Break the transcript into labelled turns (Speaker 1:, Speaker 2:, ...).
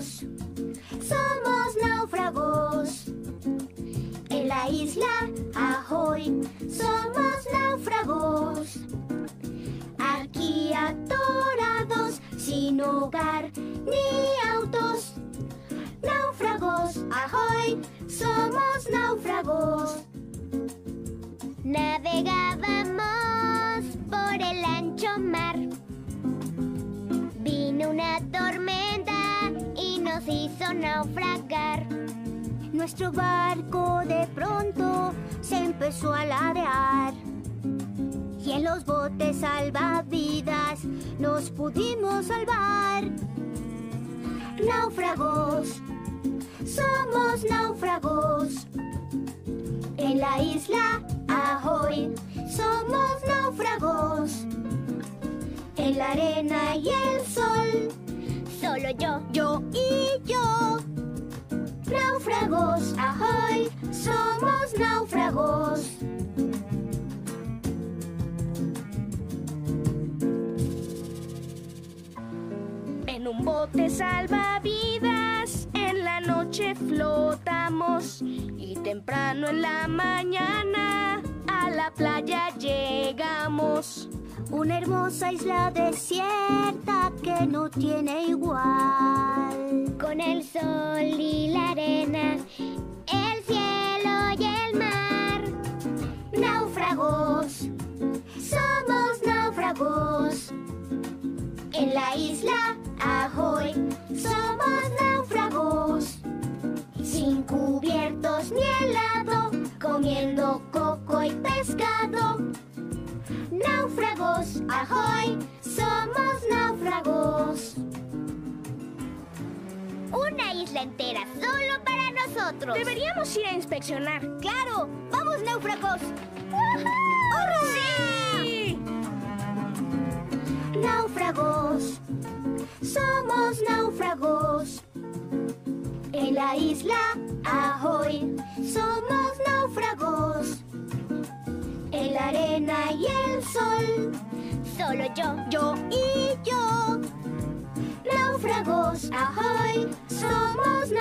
Speaker 1: Somos náufragos. En la isla Ahoy somos náufragos. Aquí atorados, sin hogar ni autos. Náufragos, ahoy, somos náufragos.
Speaker 2: Navegábamos por el ancho mar. Hizo naufragar.
Speaker 1: Nuestro barco de pronto se empezó a ladear. Y en los botes salvavidas nos pudimos salvar. Náufragos, somos náufragos. En la isla Ahoy somos náufragos. En la arena y el sol,
Speaker 2: Solo yo.
Speaker 1: yo y yo. Náufragos, ahoy, somos náufragos.
Speaker 3: En un bote salvavidas, en la noche flotamos y temprano en la mañana la playa llegamos.
Speaker 1: Una hermosa isla desierta que no tiene igual.
Speaker 2: Con el sol y la arena, el cielo y el mar.
Speaker 1: Náufragos, somos náufragos. En la isla Ahoy somos náufragos. Sin cubiertos ni helado, comiendo pescado. Náufragos, ahoy, somos náufragos.
Speaker 2: Una isla entera solo para nosotros.
Speaker 3: Deberíamos ir a inspeccionar.
Speaker 1: ¡Claro! ¡Vamos, náufragos!
Speaker 3: ¡Sí!
Speaker 1: Náufragos, somos náufragos. En la isla Ahoy somos náufragos arena y el sol.
Speaker 2: Solo yo,
Speaker 1: yo y yo. Náufragos, ahoy, somos náufragos.